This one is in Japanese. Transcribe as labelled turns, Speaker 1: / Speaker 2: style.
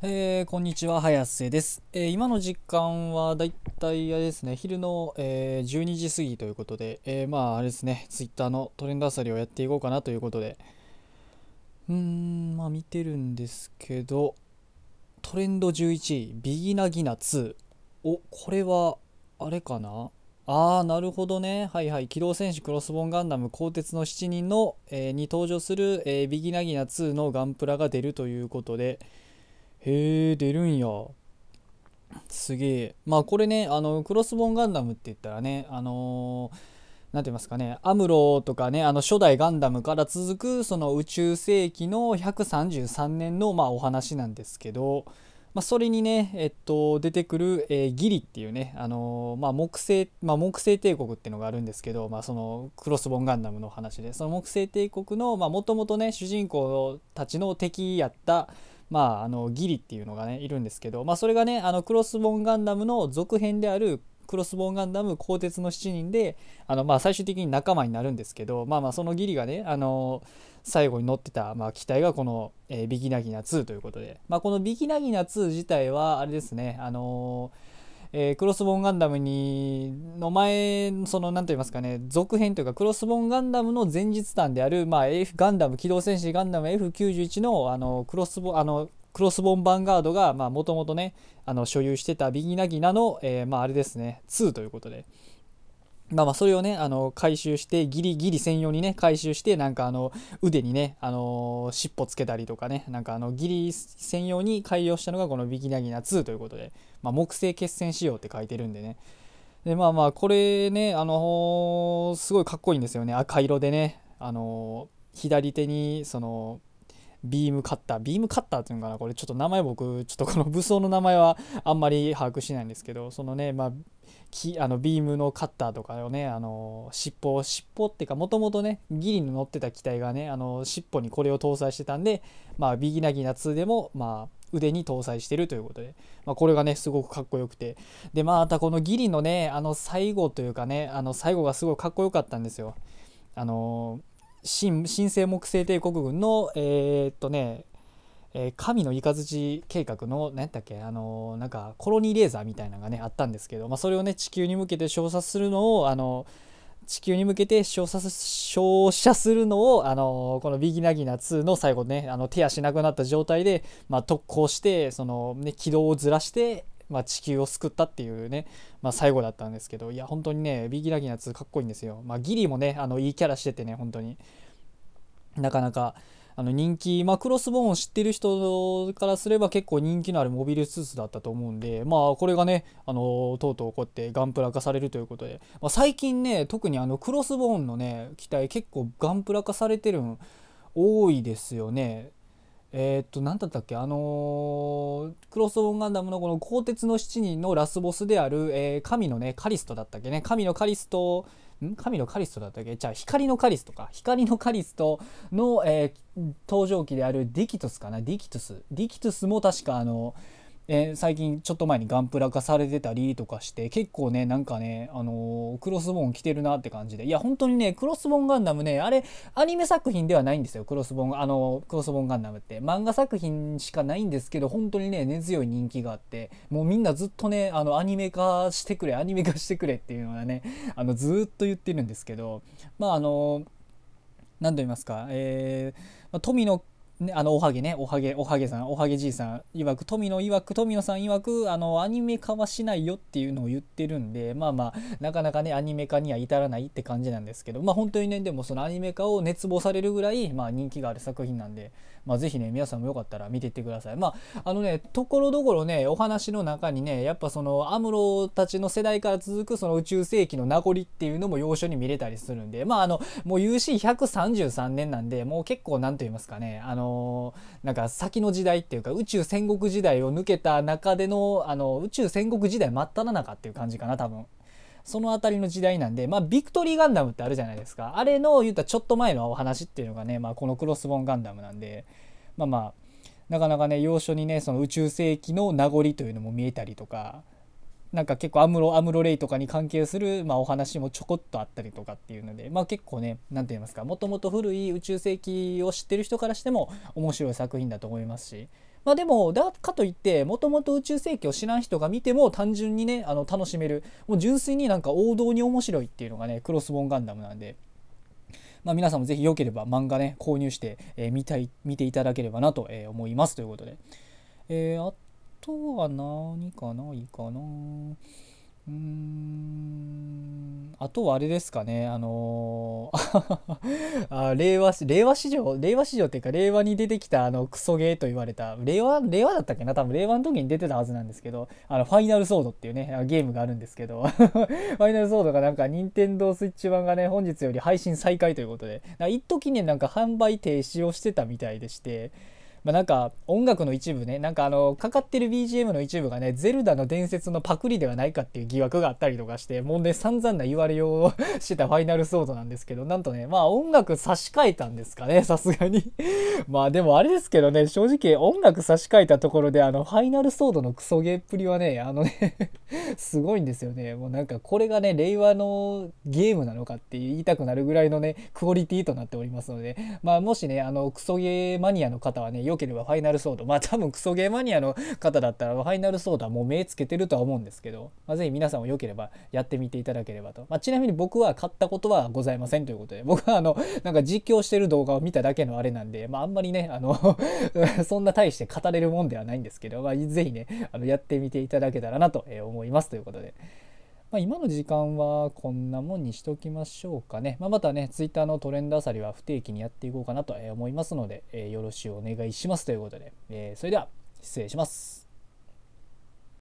Speaker 1: えー、こんにちは、早瀬です。えー、今の時間はだいたいあれですね、昼の、えー、12時過ぎということで、えまああれですね、ツイッターのトレンドあさりをやっていこうかなということで、うーん、まあ見てるんですけど、トレンド11位、ビギナギナ2。お、これは、あれかな？ああ、なるほどね。はいはい。機動戦士クロスボーンガンダム鋼鉄の7人の、えに登場する、えビギナギナ2のガンプラが出るということで、へえ出るんや。すげえ。まあこれねあのクロスボーンガンダムって言ったらねあの何て言いますかねアムロとかねあの初代ガンダムから続くその宇宙世紀の133年のまあお話なんですけど、まあ、それにね、えっと、出てくる、えー、ギリっていうね、あのー、まあ、木星、まあ、木星帝国っていうのがあるんですけど、まあ、そのクロスボーンガンダムの話でその木星帝国のもともとね主人公たちの敵やったまあ、あのギリっていうのがねいるんですけど、まあ、それがねあのクロスボーンガンダムの続編であるクロスボーンガンダム鋼鉄の7人であの、まあ、最終的に仲間になるんですけど、まあ、まあそのギリがねあの最後に乗ってた、まあ、機体がこの、えー、ビギナギナ2ということで、まあ、このビギナギナ2自体はあれですねあのーえー、クロスボーンガンダムにの前その何と言いますかね続編というかクロスボーンガンダムの前日談である、まあ、F ガンダム機動戦士ガンダム F91 のあのクロスボあのクロスボンヴァンガードがもともとねあの所有してたビギナギナの、えー、まあ、あれですね2ということで、まあまあそれをね、あの、回収して、ギリギリ専用にね、回収して、なんかあの、腕にね、あの尻尾つけたりとかね、なんかあの、ギリ専用に改良したのがこのビギナギナ2ということで、まあ、木製決戦仕様って書いてるんでね。で、まあまあ、これね、あのすごいかっこいいんですよね。赤色でね、あの左手に、その、ビームカッター。ビームカッターっていうのかな？これちょっと名前僕ちょっとこの武装の名前はあんまり把握しないんですけどそのねまあきあのビームのカッターとかをねあの尻尾尻尾っていうかもともとねギリの乗ってた機体がねあの尻尾にこれを搭載してたんでまあビギナギナ2でもまあ腕に搭載してるということで、まあ、これがねすごくかっこよくて。でまたこのギリのねあの最後というかねあの最後がすごいかっこよかったんですよ。あの新新生木星帝国軍のえー、っとねえー、神の雷計画の何やったっけあのー、なんかコロニーレーザーみたいなのがねあったんですけど、まあ、それをね地球に向けて照射するのをあの地球に向けて照射照射するのを、あのこのビギナギナ2の最後ねあの手足なくなった状態で、まあ、特攻してその、ね、軌道をずらしてまあ、地球を救ったっていうね、まあ、最後だったんですけどいや本当にねビギナギナ2かっこいいんですよ、まあ、ギリもねあのいいキャラしててね本当に。なかなかあの人気、まあ、クロスボーンを知ってる人からすれば結構人気のあるモビルスーツだったと思うんで、まあ、これがね、あのとうとうこうやってガンプラ化されるということで、まあ、最近ね、特にあのクロスボーンのね、機体結構ガンプラ化されてるん多いですよね。えー、っと、何だったっけ？あのー、クロスオーンガンダムのこの鋼鉄の7人のラスボスである、えー、神のね、カリストだったっけね？神のカリストん？神のカリストだったっけ？じゃあ光のカリストか。光のカリストの、えー、登場機であるディキトスかな？ディキトス。ディキトスも確かあのえー、最近ちょっと前にガンプラ化されてたりとかして結構ねなんかね、あのー、クロスボーン来てるなって感じで。いや本当にねクロスボーンガンダムねあれアニメ作品ではないんですよクロスボーンあのクロスボーンガンダムって。漫画作品しかないんですけど本当にね根強い人気があってもうみんなずっとねあのアニメ化してくれアニメ化してくれっていうのはねあのずっと言ってるんですけどまああの何と言いますか、えー、富野ね、あのおはげねおはげおはげさんおはげじいさんいわく富野いわく富野さんいわくあのアニメ化はしないよっていうのを言ってるんでまあまあなかなかねアニメ化には至らないって感じなんですけどまあ本当にねでもそのアニメ化を熱望されるぐらい、まあ、人気がある作品なんで、まあ、ぜひね皆さんもよかったら見ていってくださいまああのねところどころねお話の中にねやっぱそのアムロたちの世代から続くその宇宙世紀の名残っていうのも要所に見れたりするんでまああのもう UC133 年なんでもう結構何と言いますかねあのなんか先の時代っていうか宇宙戦国時代を抜けた中でのあの宇宙戦国時代真っ只中っていう感じかな多分。その辺りの時代なんで、まあ、ビクトリーガンダムってあるじゃないですか。あれの言ったちょっと前のお話っていうのがね、まあ、このクロスボーンガンダムなんで、まあまあ、なかなかね、要所にね、その宇宙世紀の名残というのも見えたりとか、なんか結構アムロアムロレイとかに関係する、まあ、お話もちょこっとあったりとかっていうので、まあ、結構ね何て言いますかもともと古い宇宙世紀を知ってる人からしても面白い作品だと思いますしまあでもだかといってもともと宇宙世紀を知らん人が見ても単純にねあの楽しめる。もう純粋になんか王道に面白いっていうのがねクロスボーンガンダムなんで。まあ、皆さんもぜひよければ漫画ね購入して、えー、見たい見ていただければなと、えー、思いますということで、えー、あとは何かないかな。うーん。あとはあれですかね、あのー あ令和、令和史上、令和史上っていうか、令和に出てきたあのクソゲーと言われた、令和、令和だったっけな、多分令和の時に出てたはずなんですけど、あの、ファイナルソードっていうね、ゲームがあるんですけど、ファイナルソードがなんか、任天堂スイッチ版がね、本日より配信再開ということで、一時ね、なんか販売停止をしてたみたいでして、まあ、なんか音楽の一部ねなんかあのかかってる BGM の一部がねゼルダの伝説のパクリではないかっていう疑惑があったりとかしてもうね散々な言われようを してたファイナルソードなんですけどなんとねまあ音楽差し替えたんですかね さすがに。まあでもあれですけどね正直音楽差し替えたところであのファイナルソードのクソゲーっぷりはねあのねすごいんですよね。もうなんかこれがね令和のゲームなのかって言いたくなるぐらいのねクオリティとなっておりますのでまあもしねあのクソゲーマニアの方はねよければファイナルソードまあ多分クソゲーマニアの方だったらファイナルソードはもう目つけてるとは思うんですけど、まあ、ぜひ皆さんもよければやってみていただければと、まあ、ちなみに僕は買ったことはございませんということで僕はあのなんか実況してる動画を見ただけのあれなんで、まあ、あんまりねあの そんな大して語れるもんではないんですけど、まあ、ぜひねあのやってみていただけたらなと思いますということで。まあ、今の時間はこんなもんにしときましょうかね。まあ、またね、ツイッターのトレンドあさりは不定期にやっていこうかなと思いますので、えー、よろしくお願いしますということで、えー、それでは失礼します。